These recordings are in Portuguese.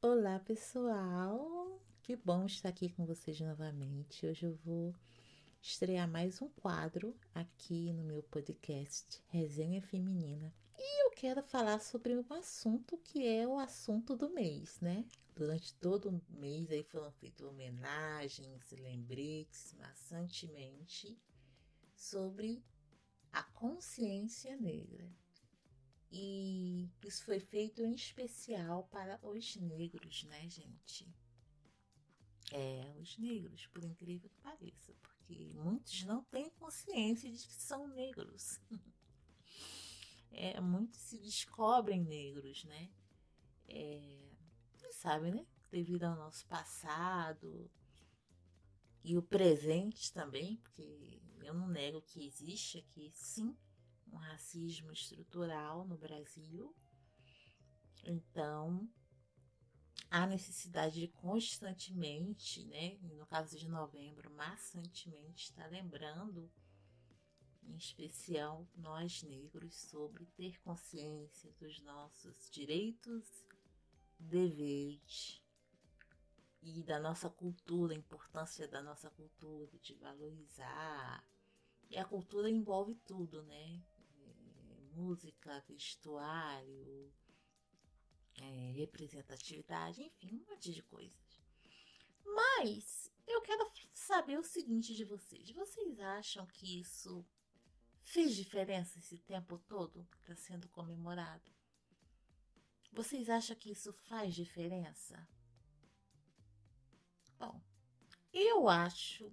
Olá, pessoal! Que bom estar aqui com vocês novamente. Hoje eu vou estrear mais um quadro aqui no meu podcast Resenha Feminina. E eu quero falar sobre um assunto que é o assunto do mês, né? Durante todo o mês aí foram feitas homenagens, lembretes, maçantemente, sobre a consciência negra. E isso foi feito em especial para os negros, né, gente? É, os negros, por incrível que pareça, porque muitos não têm consciência de que são negros. É, muitos se descobrem negros, né? É, sabe, né? Devido ao nosso passado e o presente também, porque eu não nego que existe aqui, sim, um racismo estrutural no Brasil. Então, há necessidade de constantemente, né, no caso de novembro, maçantemente estar lembrando, em especial nós negros, sobre ter consciência dos nossos direitos, deveres e da nossa cultura, a importância da nossa cultura, de valorizar. E a cultura envolve tudo, né? Música, vestuário, é, representatividade, enfim, um monte de coisas. Mas eu quero saber o seguinte de vocês: vocês acham que isso fez diferença esse tempo todo que está sendo comemorado? Vocês acham que isso faz diferença? Bom, eu acho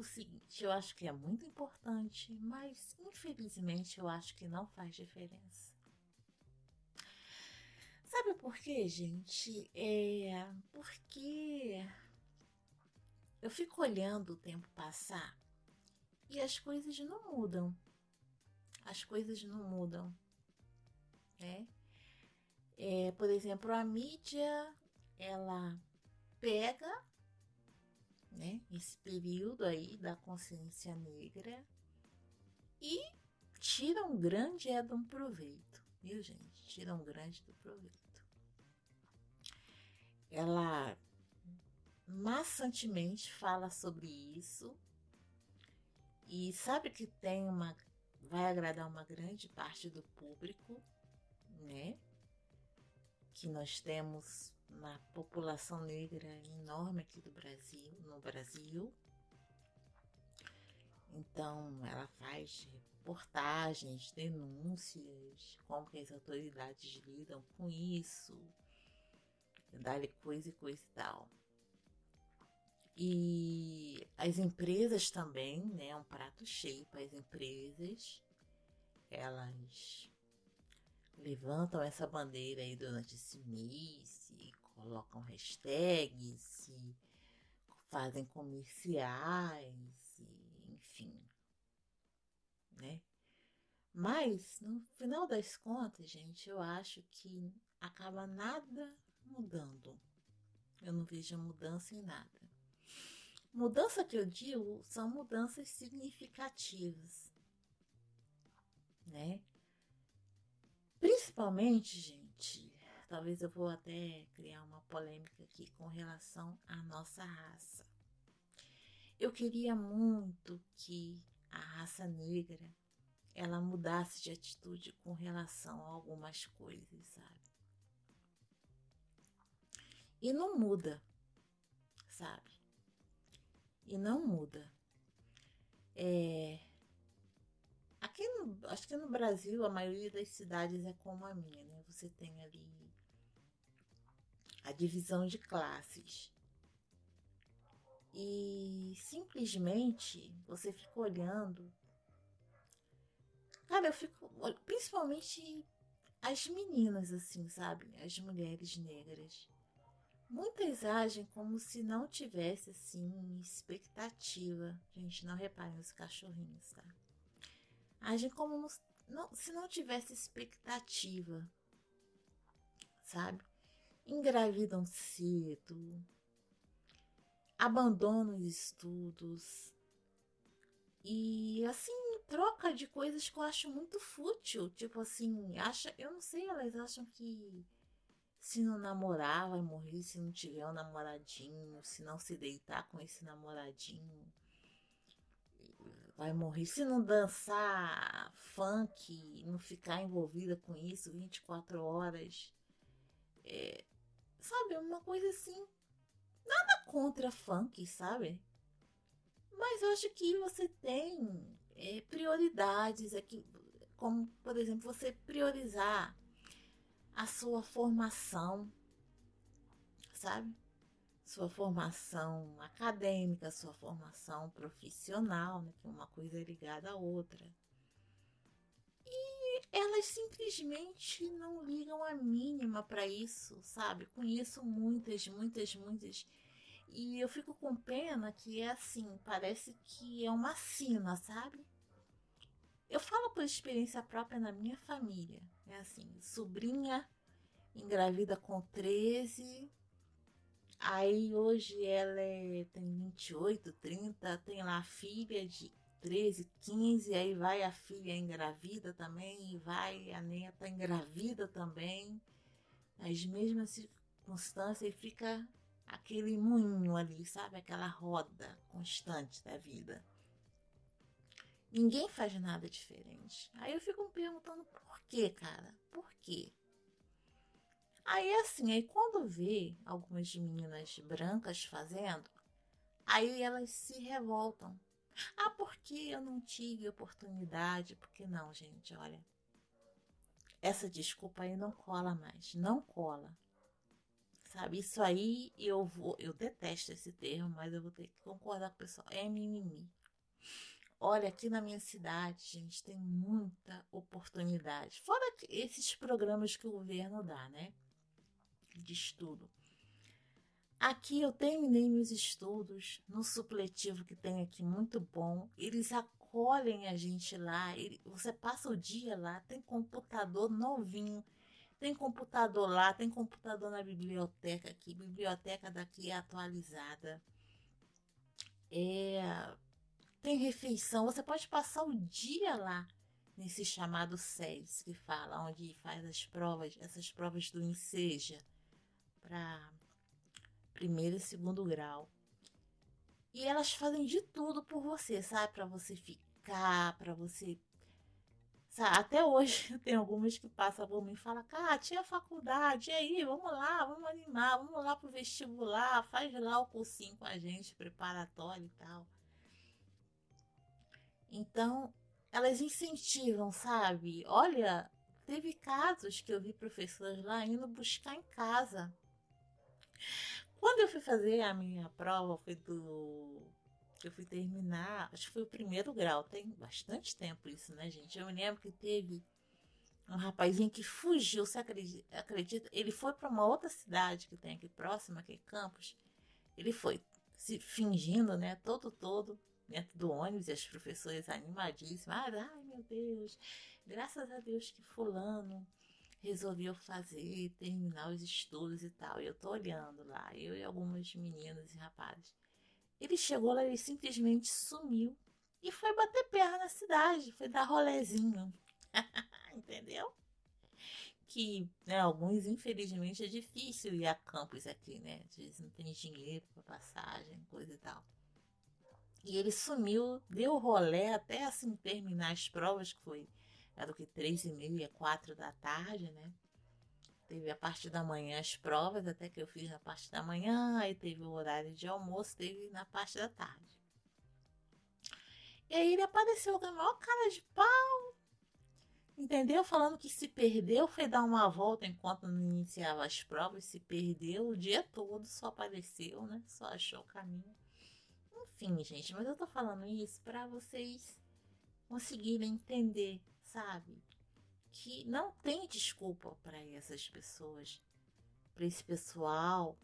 o seguinte: eu acho que é muito importante, mas infelizmente eu acho que não faz diferença. Sabe por quê, gente? É porque eu fico olhando o tempo passar e as coisas não mudam. As coisas não mudam, né? É, por exemplo, a mídia ela pega né, esse período aí da consciência negra e tira um grande é de um proveito, viu gente? Tira um grande do proveito. Ela maçantemente fala sobre isso e sabe que tem uma vai agradar uma grande parte do público, né? Que nós temos uma população negra enorme aqui do Brasil, no Brasil. Então, ela faz reportagens, denúncias, como que as autoridades lidam com isso, dá-lhe coisa e coisa e tal. E as empresas também, né, um prato cheio para as empresas. Elas levantam essa bandeira aí durante esse mês colocam hashtags e fazem comerciais e enfim, né? Mas no final das contas, gente, eu acho que acaba nada mudando. Eu não vejo mudança em nada. Mudança que eu digo são mudanças significativas, né? Principalmente, gente, talvez eu vou até criar uma polêmica aqui com relação à nossa raça. Eu queria muito que a raça negra ela mudasse de atitude com relação a algumas coisas, sabe? E não muda, sabe? E não muda. É, Aqui no, acho que no Brasil a maioria das cidades é como a minha, né? Você tem ali a divisão de classes. E simplesmente você fica olhando. Cara, eu fico. Principalmente as meninas, assim, sabe? As mulheres negras. Muitas agem como se não tivesse, assim, expectativa. Gente, não reparem os cachorrinhos, tá? agem como se não tivesse expectativa, sabe? Engravidam cedo, abandonam os estudos e assim troca de coisas que eu acho muito fútil, tipo assim, acha, eu não sei, elas acham que Se não namorar, vai morrer. Se não tiver um namoradinho, se não se deitar com esse namoradinho, vai morrer. Se não dançar funk, não ficar envolvida com isso 24 horas, é, sabe? Uma coisa assim. Nada contra funk, sabe? Mas eu acho que você tem é, prioridades aqui, como por exemplo, você priorizar a sua formação, sabe? Sua formação acadêmica, sua formação profissional, né? que uma coisa é ligada à outra. E elas simplesmente não ligam a mínima para isso, sabe? Conheço muitas, muitas, muitas. E eu fico com pena que é assim, parece que é uma sina, sabe? Eu falo por experiência própria na minha família. É assim, sobrinha engravida com 13. Aí hoje ela é, tem 28, 30, tem lá filha de 13, 15, aí vai a filha engravida também, vai a neta engravida também, as mesmas circunstâncias, e fica aquele moinho ali, sabe? Aquela roda constante da vida. Ninguém faz nada diferente. Aí eu fico me perguntando por quê, cara? Por quê? Aí assim, aí quando vê algumas meninas brancas fazendo, aí elas se revoltam. Ah, porque eu não tive oportunidade? Porque não, gente, olha. Essa desculpa aí não cola mais, não cola. Sabe, isso aí eu vou, eu detesto esse termo, mas eu vou ter que concordar com o pessoal. É mimimi. Olha, aqui na minha cidade, gente, tem muita oportunidade. Fora esses programas que o governo dá, né? De estudo. Aqui eu terminei meus estudos no supletivo que tem aqui, muito bom. Eles acolhem a gente lá. Você passa o dia lá, tem computador novinho. Tem computador lá, tem computador na biblioteca aqui. Biblioteca daqui é atualizada. É tem refeição, você pode passar o dia lá nesse chamado SES que fala, onde faz as provas, essas provas do INSEJA para primeiro e segundo grau. E elas fazem de tudo por você, sabe? Para você ficar, para você. Sabe? Até hoje tem algumas que passam por mim e falam: Cara, tinha faculdade, e aí, vamos lá, vamos animar, vamos lá pro vestibular, faz lá o cursinho com a gente, preparatório e tal. Então, elas incentivam, sabe? Olha, teve casos que eu vi professores lá indo buscar em casa. Quando eu fui fazer a minha prova, foi do. Eu fui terminar, acho que foi o primeiro grau, tem bastante tempo isso, né, gente? Eu me lembro que teve um rapazinho que fugiu, você acredita? acredita? Ele foi para uma outra cidade que tem aqui próxima, aqui em Campos. Ele foi se fingindo, né, todo todo dentro do ônibus e as professoras animadíssimas. Ah, ai meu Deus, graças a Deus que fulano resolveu fazer, terminar os estudos e tal. E eu tô olhando lá, eu e algumas meninas e rapazes. Ele chegou lá, ele simplesmente sumiu e foi bater perna na cidade, foi dar rolezinho. Entendeu? Que né, alguns, infelizmente, é difícil ir a campus aqui, né? Às vezes não tem dinheiro para passagem, coisa e tal. E ele sumiu, deu rolé até assim terminar as provas, que foi era o que três e meia, quatro da tarde, né? Teve a parte da manhã as provas, até que eu fiz na parte da manhã, aí teve o horário de almoço, teve na parte da tarde. E aí ele apareceu com a maior cara de pau, entendeu? Falando que se perdeu, foi dar uma volta enquanto não iniciava as provas, se perdeu o dia todo, só apareceu, né? Só achou o caminho. Enfim, gente, mas eu tô falando isso para vocês conseguirem entender, sabe? Que não tem desculpa para essas pessoas, para esse pessoal,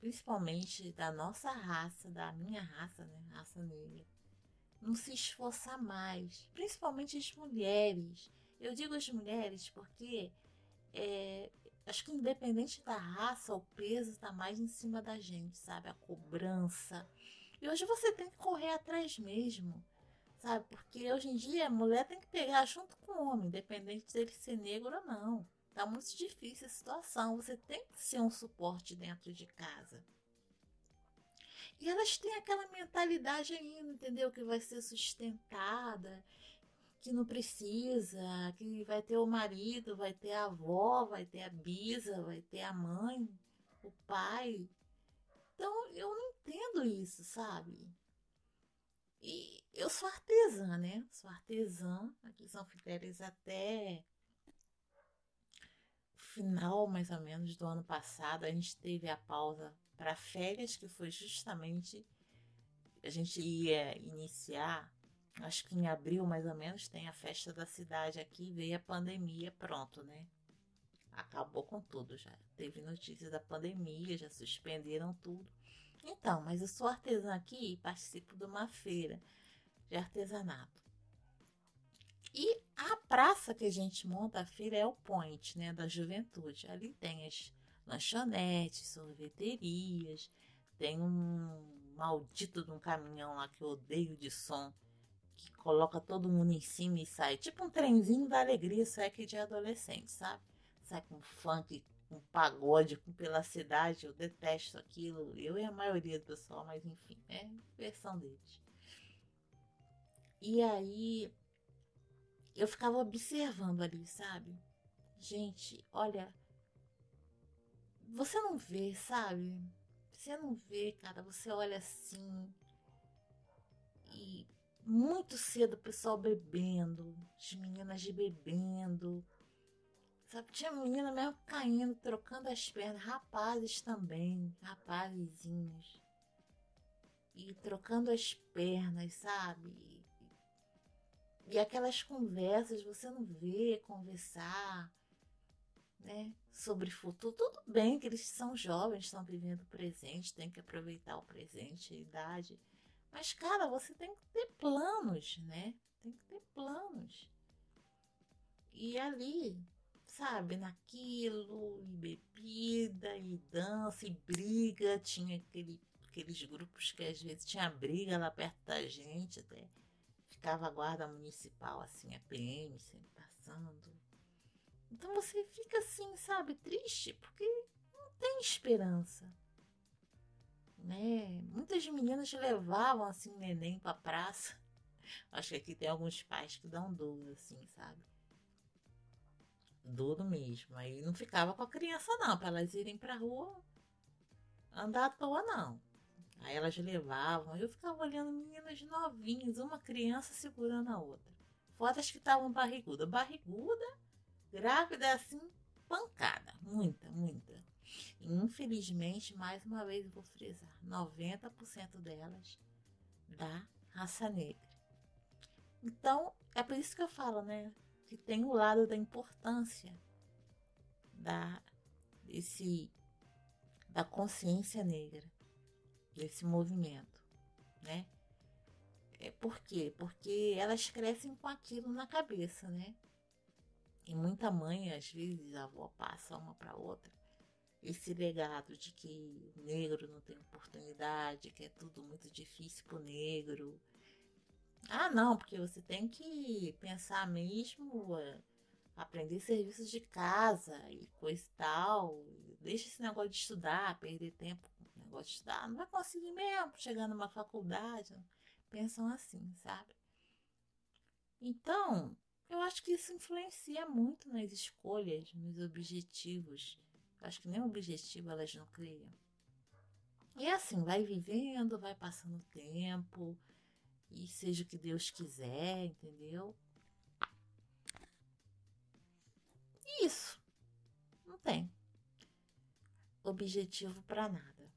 principalmente da nossa raça, da minha raça, né? Raça negra. Não se esforçar mais, principalmente as mulheres. Eu digo as mulheres porque é, acho que independente da raça, o peso está mais em cima da gente, sabe? A cobrança e hoje você tem que correr atrás mesmo, sabe? Porque hoje em dia a mulher tem que pegar junto com o homem, independente dele ser negro ou não. tá muito difícil a situação. Você tem que ser um suporte dentro de casa. E elas têm aquela mentalidade ainda, entendeu? Que vai ser sustentada, que não precisa, que vai ter o marido, vai ter a avó, vai ter a bisa, vai ter a mãe, o pai. Então eu não entendo isso, sabe? E eu sou artesã, né? Sou artesã aqui São Fidélis até final, mais ou menos, do ano passado. A gente teve a pausa para férias, que foi justamente a gente ia iniciar, acho que em abril mais ou menos, tem a festa da cidade aqui, veio a pandemia, pronto, né? Acabou com tudo já. Teve notícia da pandemia, já suspenderam tudo. Então, mas eu sou artesã aqui e participo de uma feira de artesanato. E a praça que a gente monta a feira é o Point, né, da juventude. Ali tem as lanchonetes, sorveterias, tem um maldito de um caminhão lá que eu odeio de som, que coloca todo mundo em cima e sai, tipo um trenzinho da alegria, isso é que de adolescente, sabe? Sai com funk, com pagode pela cidade, eu detesto aquilo, eu e a maioria do pessoal, mas enfim, é versão deles. E aí eu ficava observando ali, sabe? Gente, olha, você não vê, sabe? Você não vê, cara. Você olha assim. E muito cedo o pessoal bebendo. As meninas bebendo. Sabe? Tinha menina mesmo caindo, trocando as pernas. Rapazes também. Rapazezinhos. E trocando as pernas, sabe? E aquelas conversas, você não vê conversar né, sobre futuro. Tudo bem que eles são jovens, estão vivendo o presente, tem que aproveitar o presente, a idade. Mas, cara, você tem que ter planos, né? Tem que ter planos. E ali, sabe, naquilo, e bebida, e dança, e briga. Tinha aquele, aqueles grupos que às vezes tinha briga lá perto da gente, até ficava a guarda municipal, assim, a PM sempre passando. Então você fica assim, sabe, triste, porque não tem esperança. Né? Muitas meninas levavam assim neném pra praça. Acho que aqui tem alguns pais que dão duro, assim, sabe? Duro mesmo. Aí não ficava com a criança, não, para elas irem pra rua andar à toa, não. Aí elas levavam. Eu ficava olhando meninas novinhas, uma criança segurando a outra. Fotos que estavam barriguda. Barriguda Grávida é assim, pancada. Muita, muita. E, infelizmente, mais uma vez vou frisar: 90% delas da raça negra. Então, é por isso que eu falo, né? Que tem o lado da importância da, desse, da consciência negra, desse movimento, né? É, por quê? Porque elas crescem com aquilo na cabeça, né? E muita mãe, às vezes, a avó passa uma para outra esse legado de que o negro não tem oportunidade, que é tudo muito difícil pro negro. Ah, não, porque você tem que pensar mesmo, é, aprender serviços de casa e coisa e tal. Deixa esse negócio de estudar, perder tempo com o negócio de estudar. Não vai conseguir mesmo chegar numa faculdade. Pensam assim, sabe? Então, eu acho que isso influencia muito nas escolhas, nos objetivos. Eu acho que nem objetivo elas não criam. E assim, vai vivendo, vai passando o tempo, e seja o que Deus quiser, entendeu? Isso. Não tem objetivo para nada.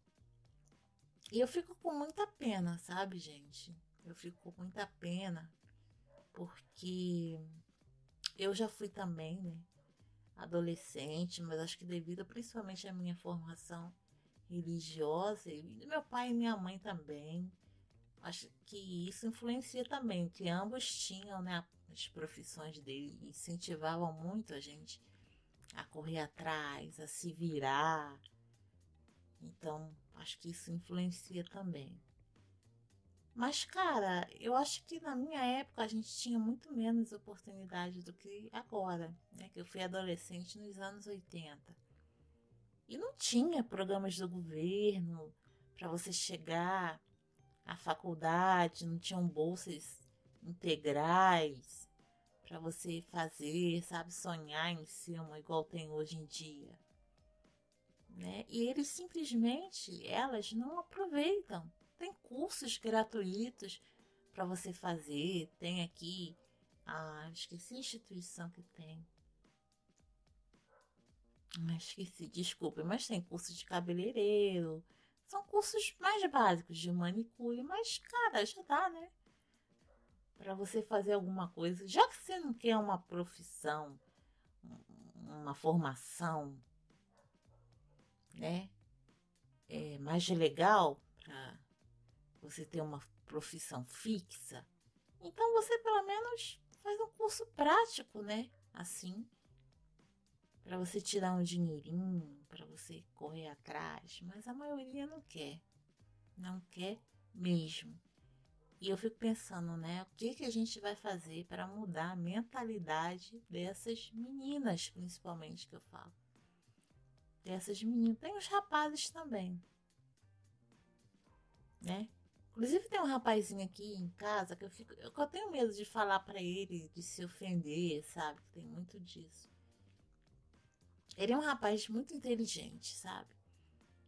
E eu fico com muita pena, sabe, gente? Eu fico com muita pena porque eu já fui também, né? Adolescente, mas acho que devido principalmente à minha formação religiosa, e meu pai e minha mãe também, acho que isso influencia também, que ambos tinham, né? As profissões dele incentivavam muito a gente a correr atrás, a se virar. Então, acho que isso influencia também. Mas, cara, eu acho que na minha época a gente tinha muito menos oportunidade do que agora, né? Que eu fui adolescente nos anos 80. E não tinha programas do governo para você chegar à faculdade, não tinham bolsas integrais para você fazer, sabe, sonhar em cima igual tem hoje em dia. Né? E eles simplesmente, elas não aproveitam tem cursos gratuitos para você fazer. Tem aqui, ah, esqueci a instituição que tem. Esqueci, desculpe, mas tem curso de cabeleireiro. São cursos mais básicos de manicure, mas, cara, já dá, né? Para você fazer alguma coisa. Já que você não quer uma profissão, uma formação, né? É, mais legal para você ter uma profissão fixa, então você pelo menos faz um curso prático, né? Assim, para você tirar um dinheirinho, para você correr atrás, mas a maioria não quer. Não quer mesmo. E eu fico pensando, né? O que, que a gente vai fazer para mudar a mentalidade dessas meninas, principalmente, que eu falo. Dessas meninas. Tem os rapazes também. Né? Inclusive tem um rapazinho aqui em casa que eu fico, eu tenho medo de falar para ele, de se ofender, sabe? Tem muito disso. Ele é um rapaz muito inteligente, sabe?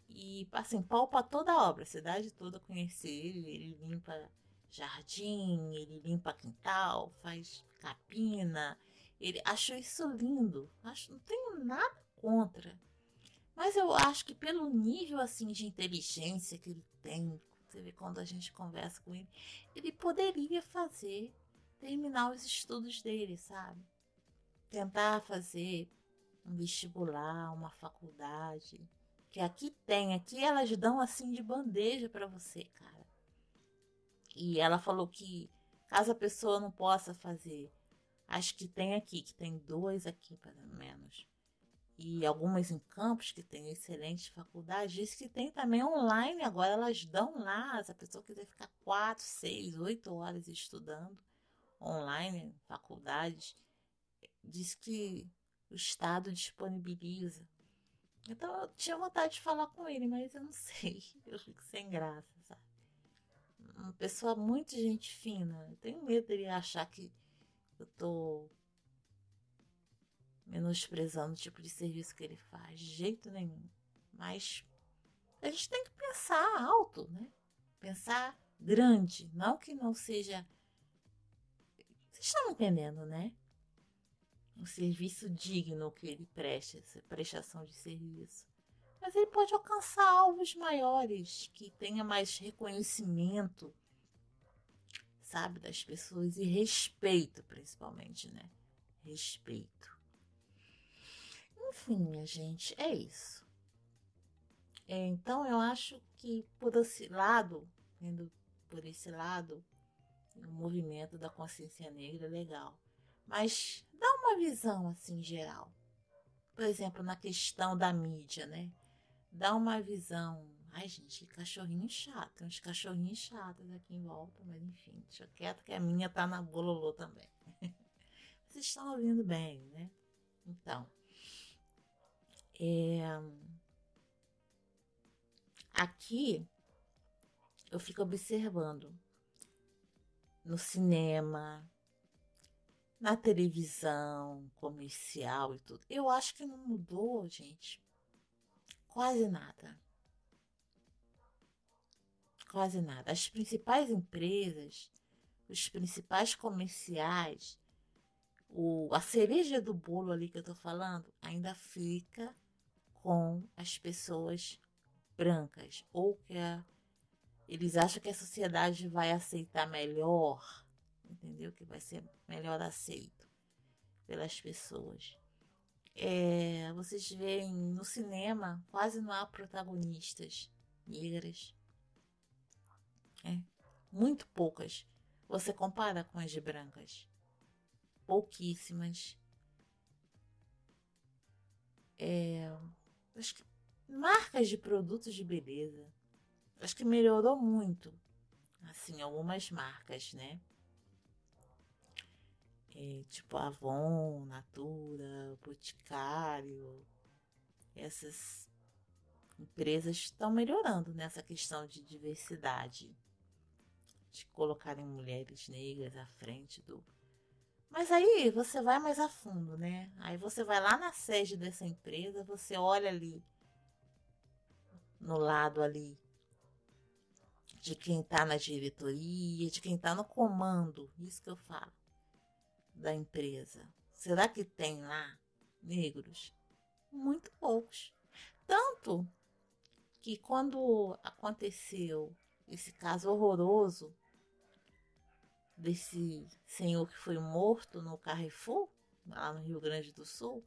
E assim, palpa toda a obra, a cidade toda conhece ele, ele limpa jardim, ele limpa quintal, faz capina. Ele achou isso lindo. Acho, não tenho nada contra. Mas eu acho que pelo nível assim de inteligência que ele tem, você vê quando a gente conversa com ele, ele poderia fazer, terminar os estudos dele, sabe? Tentar fazer um vestibular, uma faculdade. Que aqui tem, aqui elas dão assim de bandeja para você, cara. E ela falou que caso a pessoa não possa fazer, acho que tem aqui, que tem dois aqui, pelo menos e algumas em campos que têm excelentes faculdades, diz que tem também online, agora elas dão lá, se a pessoa quiser ficar quatro, seis, oito horas estudando online, faculdades, diz que o Estado disponibiliza. Então eu tinha vontade de falar com ele, mas eu não sei, eu fico sem graça, sabe? Uma pessoa muito gente fina, eu tenho medo dele achar que eu tô menosprezando o tipo de serviço que ele faz, de jeito nenhum. Mas a gente tem que pensar alto, né? Pensar grande, não que não seja. Vocês estão entendendo, né? Um serviço digno que ele presta, essa prestação de serviço. Mas ele pode alcançar alvos maiores, que tenha mais reconhecimento, sabe, das pessoas e respeito, principalmente, né? Respeito. Enfim, minha gente, é isso. É, então eu acho que por esse lado, vendo por esse lado, o movimento da consciência negra é legal. Mas dá uma visão assim geral. Por exemplo, na questão da mídia, né? Dá uma visão. Ai, gente, que cachorrinho chato. Tem uns cachorrinhos chatos aqui em volta, mas enfim, deixa quieto que a minha tá na bololô também. Vocês estão ouvindo bem, né? Então, é... Aqui eu fico observando no cinema, na televisão, comercial e tudo. Eu acho que não mudou, gente, quase nada. Quase nada. As principais empresas, os principais comerciais, o, a cereja do bolo ali que eu tô falando ainda fica com as pessoas brancas ou que a, eles acham que a sociedade vai aceitar melhor, entendeu? Que vai ser melhor aceito pelas pessoas. É, vocês veem no cinema quase não há protagonistas negras. É, muito poucas. Você compara com as brancas. Pouquíssimas. É, acho que marcas de produtos de beleza. Acho que melhorou muito assim, algumas marcas, né? É, tipo Avon, Natura, Boticário, essas empresas estão melhorando nessa questão de diversidade, de colocarem mulheres negras à frente do. Mas aí você vai mais a fundo, né? Aí você vai lá na sede dessa empresa, você olha ali no lado ali de quem está na diretoria, de quem está no comando, isso que eu falo, da empresa. Será que tem lá negros? Muito poucos. Tanto que quando aconteceu esse caso horroroso desse senhor que foi morto no Carrefour, lá no Rio Grande do Sul,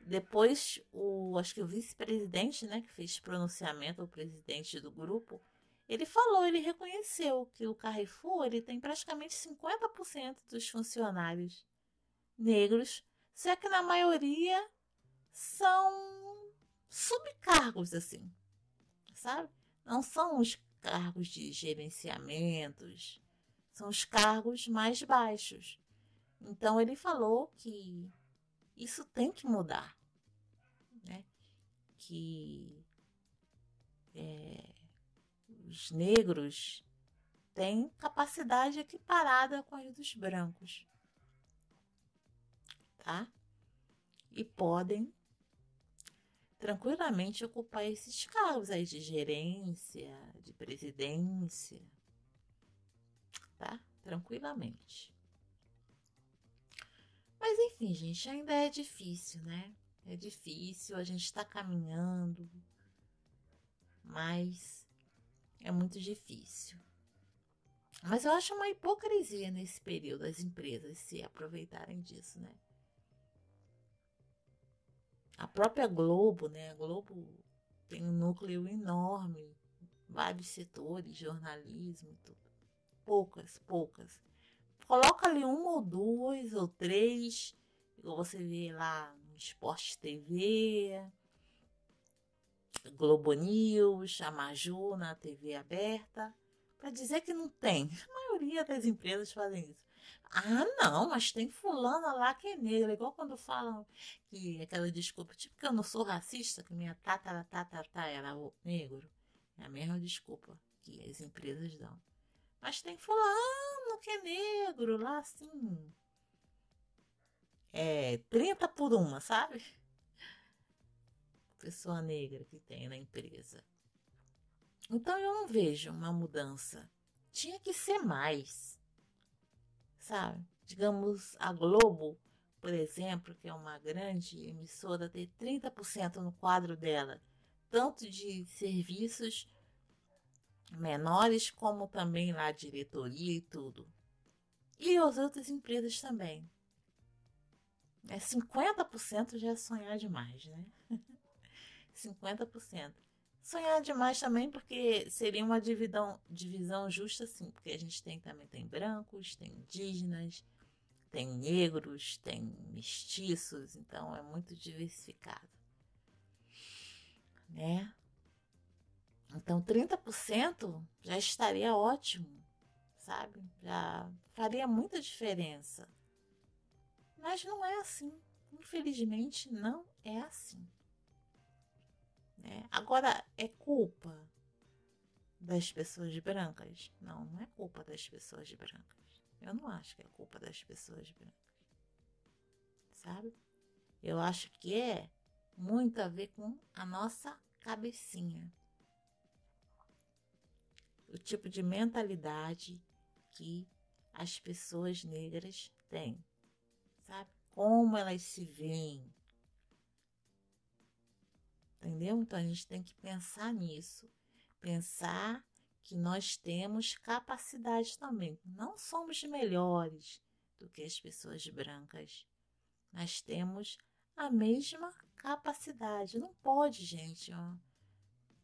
depois o acho que o vice-presidente, né, que fez pronunciamento, o presidente do grupo, ele falou, ele reconheceu que o Carrefour ele tem praticamente 50% dos funcionários negros, só que na maioria são subcargos assim, sabe? Não são os cargos de gerenciamentos, são os cargos mais baixos. Então ele falou que isso tem que mudar, né? Que é, os negros têm capacidade equiparada com a dos brancos, tá? E podem tranquilamente ocupar esses cargos aí de gerência, de presidência, tá? Tranquilamente. Mas enfim, gente, ainda é difícil, né? É difícil, a gente está caminhando, mas é muito difícil. Mas eu acho uma hipocrisia nesse período as empresas se aproveitarem disso, né? A própria Globo, né? A Globo tem um núcleo enorme, vários setores, jornalismo e tudo. Poucas, poucas. Coloca ali uma ou duas ou três, igual você vê lá no Esporte TV, Globo News, a Maju na TV aberta, para dizer que não tem. A maioria das empresas fazem isso. Ah, não, mas tem fulana lá que é negra. Igual quando falam que aquela desculpa, tipo que eu não sou racista, que minha tatara, tatara era negro. É a mesma desculpa que as empresas dão. Mas tem fulano que é negro lá assim. É 30 por uma, sabe? Pessoa negra que tem na empresa. Então eu não vejo uma mudança. Tinha que ser mais. Sabe? Digamos, a Globo, por exemplo, que é uma grande emissora, ter 30% no quadro dela, tanto de serviços menores, como também lá diretoria e tudo. E as outras empresas também. É 50% já é sonhar demais, né? 50%. Sonhar demais também, porque seria uma dividão, divisão justa, sim, porque a gente tem também tem brancos, tem indígenas, tem negros, tem mestiços, então é muito diversificado. Né? Então 30% já estaria ótimo, sabe? Já faria muita diferença. Mas não é assim. Infelizmente, não é assim. Né? Agora, é culpa das pessoas brancas? Não, não é culpa das pessoas brancas. Eu não acho que é culpa das pessoas brancas. Sabe? Eu acho que é muito a ver com a nossa cabecinha. O tipo de mentalidade que as pessoas negras têm. Sabe? Como elas se veem, Entendeu? Então a gente tem que pensar nisso. Pensar que nós temos capacidade também. Não somos melhores do que as pessoas brancas. Nós temos a mesma capacidade. Não pode, gente, ó,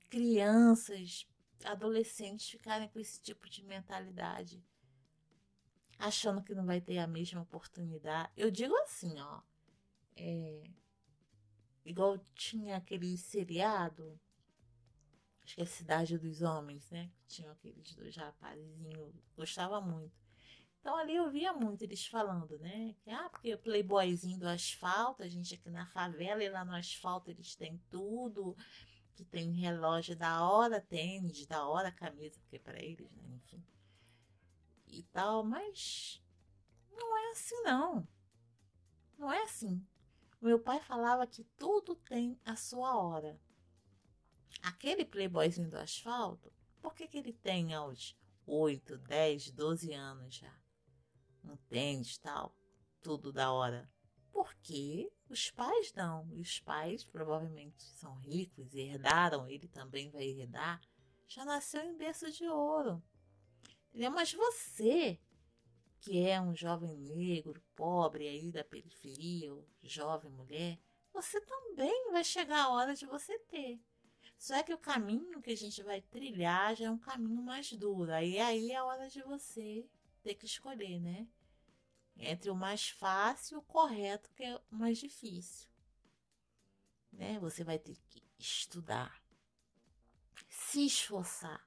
crianças, adolescentes ficarem com esse tipo de mentalidade, achando que não vai ter a mesma oportunidade. Eu digo assim, ó, é, Igual tinha aquele seriado Acho que é Cidade dos Homens, né? Tinha aqueles dois rapazinhos, gostava muito. Então ali eu via muito eles falando, né? Que, ah, porque o playboyzinho do asfalto, a gente aqui na favela e lá no asfalto eles têm tudo, que tem relógio da hora, tênis da hora, camisa, porque é para eles, né? Enfim. E tal, mas não é assim não. Não é assim. Meu pai falava que tudo tem a sua hora. Aquele playboyzinho do asfalto, por que, que ele tem aos 8, 10, 12 anos já? Um tênis tal, tudo da hora. Porque os pais não. E os pais provavelmente são ricos e herdaram, ele também vai herdar. Já nasceu em berço de ouro. Mas você que é um jovem negro, pobre aí da periferia, ou jovem mulher, você também vai chegar a hora de você ter. Só que o caminho que a gente vai trilhar já é um caminho mais duro. Aí, aí é a hora de você ter que escolher, né? Entre o mais fácil e o correto, que é o mais difícil. Né? Você vai ter que estudar, se esforçar,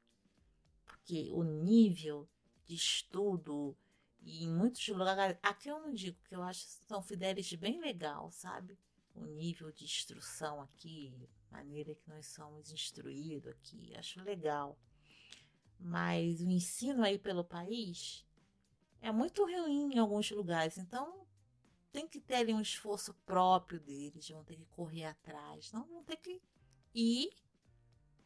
porque o nível de estudo, e em muitos lugares, aqui eu não digo, que eu acho São Fidélis bem legal, sabe? O nível de instrução aqui, maneira que nós somos instruídos aqui, acho legal. Mas o ensino aí pelo país é muito ruim em alguns lugares, então tem que ter ali um esforço próprio deles, vão ter que correr atrás, não vão ter que ir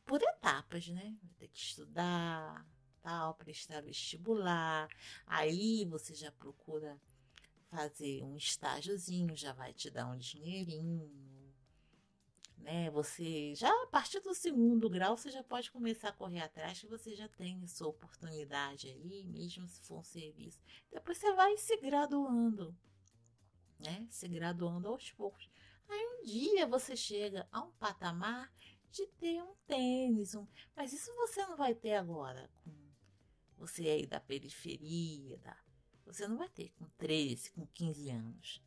por etapas, né? Vai ter que estudar, tal, prestar vestibular. Aí você já procura fazer um estágiozinho, já vai te dar um dinheirinho, né? Você já a partir do segundo grau você já pode começar a correr atrás que você já tem sua oportunidade aí, mesmo se for um serviço. Depois você vai se graduando, né? Se graduando aos poucos. Aí um dia você chega a um patamar de ter um tênis, um... mas isso você não vai ter agora com você aí da periferia, você não vai ter com 13, com 15 anos.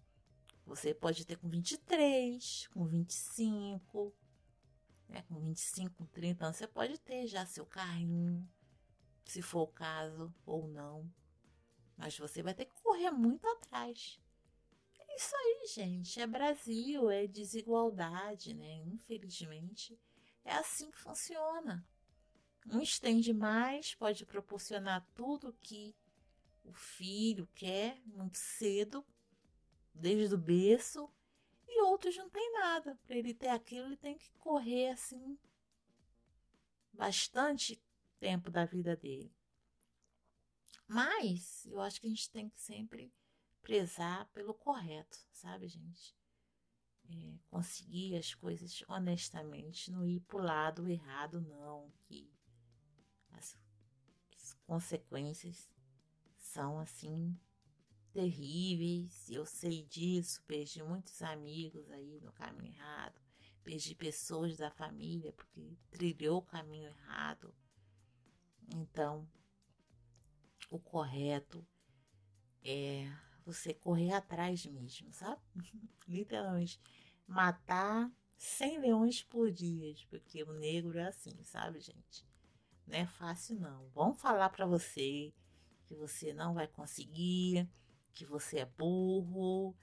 Você pode ter com 23, com 25, né? com 25, com 30 anos, você pode ter já seu carrinho, se for o caso, ou não. Mas você vai ter que correr muito atrás. É isso aí, gente. É Brasil, é desigualdade, né? Infelizmente, é assim que funciona. Um estende mais, pode proporcionar tudo que o filho quer muito cedo, desde o berço, e outros não tem nada. Para ele ter aquilo, ele tem que correr assim bastante tempo da vida dele. Mas eu acho que a gente tem que sempre prezar pelo correto, sabe, gente? É, conseguir as coisas honestamente, não ir para o lado errado, não. Que consequências são assim terríveis. Eu sei disso, perdi muitos amigos aí no caminho errado, perdi pessoas da família porque trilhou o caminho errado. Então, o correto é você correr atrás mesmo, sabe? Literalmente, matar 100 leões por dia, porque o negro é assim, sabe, gente? Não é fácil, não. Vão falar para você que você não vai conseguir, que você é burro,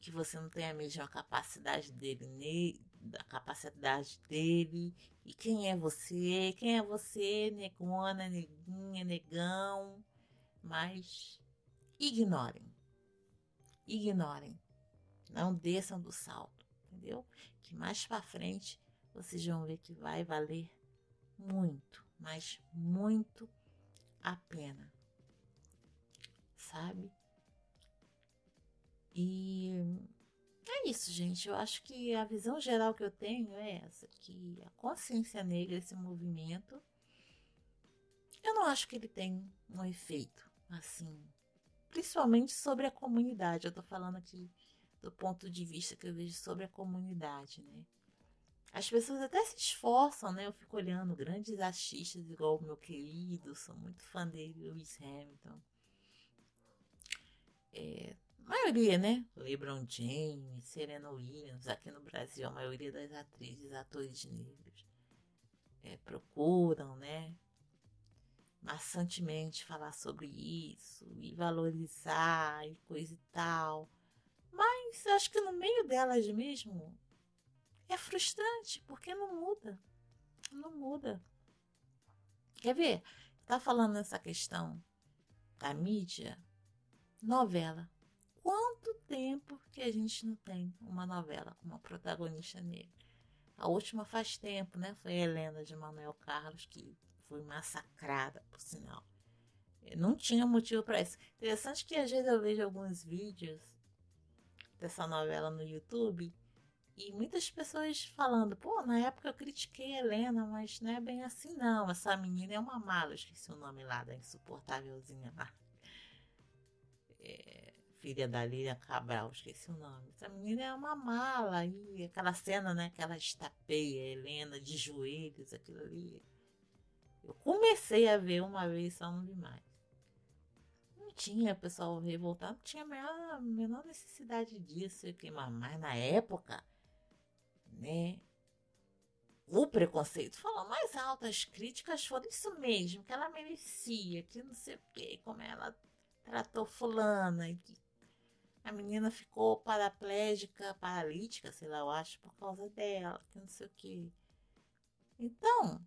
que você não tem a mesma capacidade dele, da capacidade dele. E quem é você? Quem é você, negona, neguinha, negão? Mas ignorem. Ignorem. Não desçam do salto, entendeu? Que mais para frente vocês vão ver que vai valer muito mas muito a pena, sabe? E é isso, gente. Eu acho que a visão geral que eu tenho é essa: que a consciência negra, esse movimento, eu não acho que ele tem um efeito assim, principalmente sobre a comunidade. Eu tô falando aqui do ponto de vista que eu vejo sobre a comunidade, né? As pessoas até se esforçam, né? Eu fico olhando grandes artistas igual o meu querido, sou muito fã dele, Lewis Hamilton. É, maioria, né? LeBron James, Serena Williams, aqui no Brasil, a maioria das atrizes, atores negros. É, procuram, né? Maçantemente falar sobre isso e valorizar e coisa e tal. Mas acho que no meio delas mesmo é frustrante, porque não muda. Não muda. Quer ver? Tá falando nessa questão da mídia? Novela. Quanto tempo que a gente não tem uma novela com uma protagonista negra? A última faz tempo, né? Foi a Helena de Manuel Carlos, que foi massacrada, por sinal. Não tinha motivo para isso. Interessante que às vezes eu vejo alguns vídeos dessa novela no YouTube e muitas pessoas falando, pô, na época eu critiquei a Helena, mas não é bem assim não. Essa menina é uma mala, eu esqueci o nome lá da insuportávelzinha lá. É, filha da Lilian Cabral, esqueci o nome. Essa menina é uma mala e aquela cena, né, que ela estapeia a Helena de joelhos, aquilo ali. Eu comecei a ver uma vez, só não vi mais tinha pessoal revoltado, não tinha a menor, a menor necessidade disso, mas na época, né? O preconceito falou mais alto, as críticas foram isso mesmo, que ela merecia, que não sei o que, como ela tratou fulana, que a menina ficou paraplégica, paralítica, sei lá, eu acho, por causa dela, que não sei o que. Então,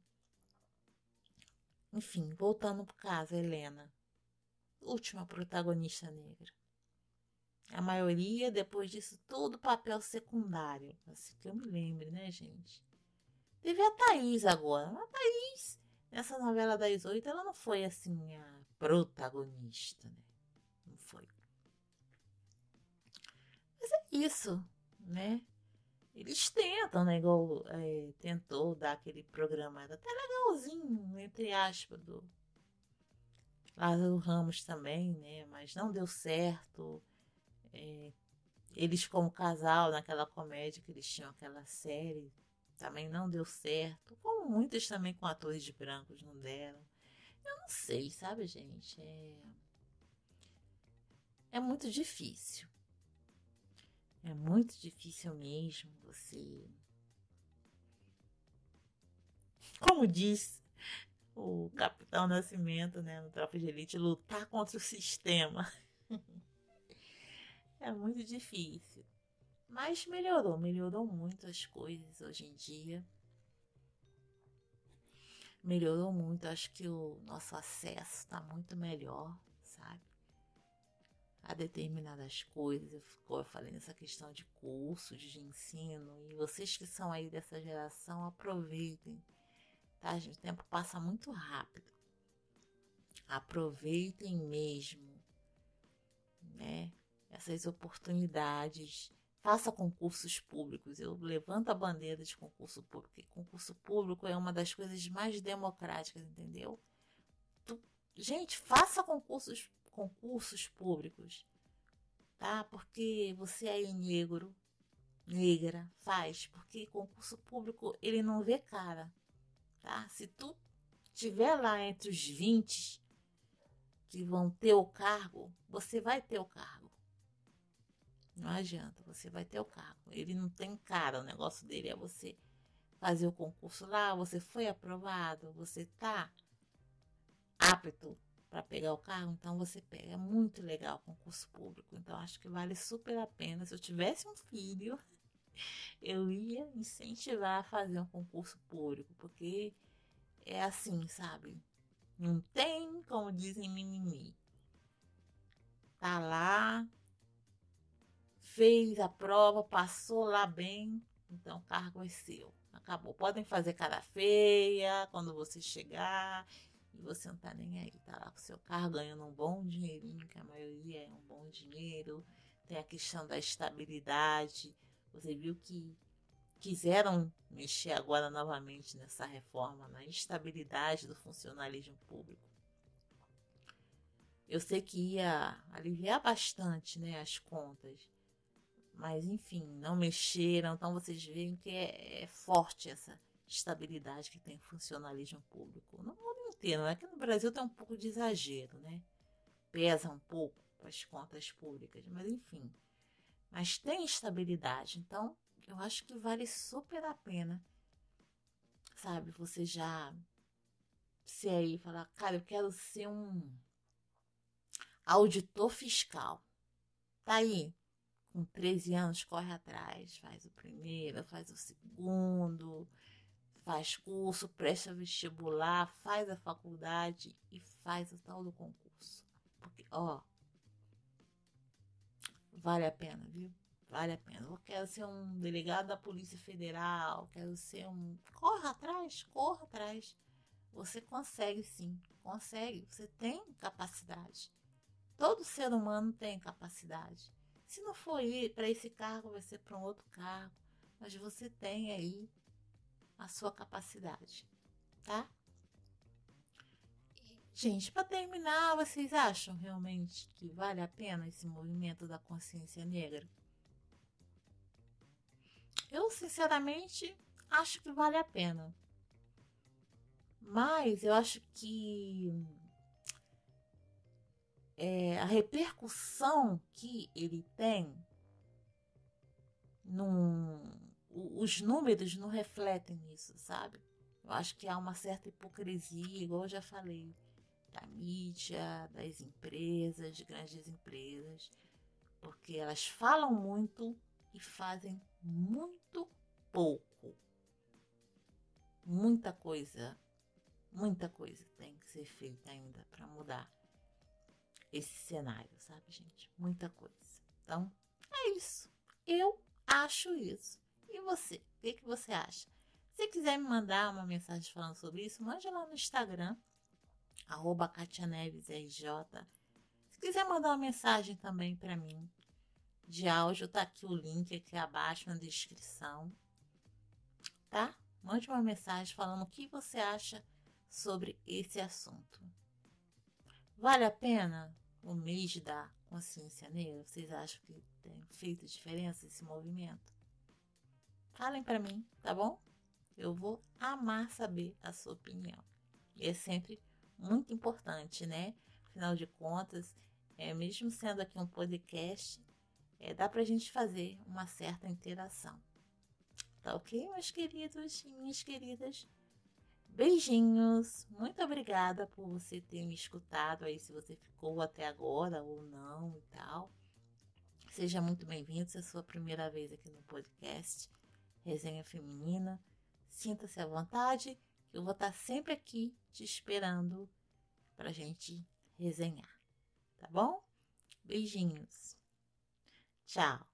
enfim, voltando pro caso, Helena última protagonista negra. A maioria, depois disso, todo papel secundário. Assim que eu me lembre, né, gente? Teve a Thaís agora. A Thaís, nessa novela das oito, ela não foi assim a protagonista, né? Não foi. Mas é isso, né? Eles tentam, né? Igual é, tentou dar aquele programa, até legalzinho, entre aspas, do Lázaro Ramos também, né? Mas não deu certo. É, eles como casal naquela comédia que eles tinham aquela série também não deu certo. Como muitas também com atores de brancos não deram. Eu não sei, sabe, gente? É, é muito difícil. É muito difícil mesmo você. Como diz o Capitão Nascimento, né, no Tropa de Elite, lutar contra o sistema. é muito difícil. Mas melhorou, melhorou muito as coisas hoje em dia. Melhorou muito, acho que o nosso acesso está muito melhor, sabe? A determinadas coisas. Eu falei nessa questão de cursos de ensino. E vocês que são aí dessa geração, aproveitem tá? O tempo passa muito rápido. Aproveitem mesmo, né? Essas oportunidades. Faça concursos públicos. Eu levanto a bandeira de concurso público. Porque concurso público é uma das coisas mais democráticas, entendeu? Tu, gente, faça concursos, concursos públicos, tá? Porque você é negro, negra, faz. Porque concurso público ele não vê cara tá? Se tu tiver lá entre os 20 que vão ter o cargo, você vai ter o cargo. Não adianta, você vai ter o cargo. Ele não tem cara, o negócio dele é você fazer o concurso lá, você foi aprovado, você tá apto para pegar o cargo, então você pega. É muito legal o concurso público, então acho que vale super a pena. Se eu tivesse um filho, eu ia incentivar a fazer um concurso público, porque é assim, sabe? Não tem, como dizem, mimimi. Tá lá, fez a prova, passou lá bem, então o cargo é seu. Acabou. Podem fazer cara feia quando você chegar e você não tá nem aí. Tá lá com seu carro ganhando um bom dinheirinho, que a maioria é um bom dinheiro. Tem a questão da estabilidade. Você viu que quiseram mexer agora novamente nessa reforma, na estabilidade do funcionalismo público. Eu sei que ia aliviar bastante né, as contas, mas enfim, não mexeram, então vocês veem que é, é forte essa estabilidade que tem o funcionalismo público. No mundo inteiro, é que no Brasil tem um pouco de exagero, né? Pesa um pouco as contas públicas, mas enfim. Mas tem estabilidade, então eu acho que vale super a pena sabe, você já se aí falar, cara, eu quero ser um auditor fiscal. Tá aí, com 13 anos, corre atrás, faz o primeiro, faz o segundo, faz curso, presta vestibular, faz a faculdade e faz o tal do concurso. Porque, ó, vale a pena, viu? Vale a pena. Eu quero ser um delegado da Polícia Federal, quero ser um. Corra atrás, corra atrás. Você consegue sim, consegue. Você tem capacidade. Todo ser humano tem capacidade. Se não for para esse cargo, vai ser para um outro cargo. Mas você tem aí a sua capacidade, tá? E, gente, para terminar, vocês acham realmente que vale a pena esse movimento da consciência negra? Eu, sinceramente, acho que vale a pena. Mas eu acho que é, a repercussão que ele tem, num, os números não refletem isso, sabe? Eu acho que há uma certa hipocrisia, igual eu já falei, da mídia, das empresas, de grandes empresas, porque elas falam muito e fazem muito pouco. Muita coisa, muita coisa tem que ser feita ainda para mudar esse cenário, sabe, gente? Muita coisa. Então, é isso. Eu acho isso. E você? O que, que você acha? Se quiser me mandar uma mensagem falando sobre isso, mande lá no Instagram, arroba KatiaNevesRJ. Se quiser mandar uma mensagem também para mim, de áudio, tá aqui o link aqui abaixo na descrição, tá? Mande uma mensagem falando o que você acha sobre esse assunto. Vale a pena o mês da consciência negra? Vocês acham que tem feito diferença esse movimento? Falem para mim, tá bom? Eu vou amar saber a sua opinião. E é sempre muito importante, né? Afinal de contas, é, mesmo sendo aqui um podcast, é, dá para a gente fazer uma certa interação. Tá ok, meus queridos e minhas queridas? Beijinhos, muito obrigada por você ter me escutado aí, se você ficou até agora ou não e tal. Seja muito bem-vindo, se é a sua primeira vez aqui no podcast Resenha Feminina. Sinta-se à vontade, eu vou estar sempre aqui te esperando para gente resenhar, tá bom? Beijinhos. Tchau.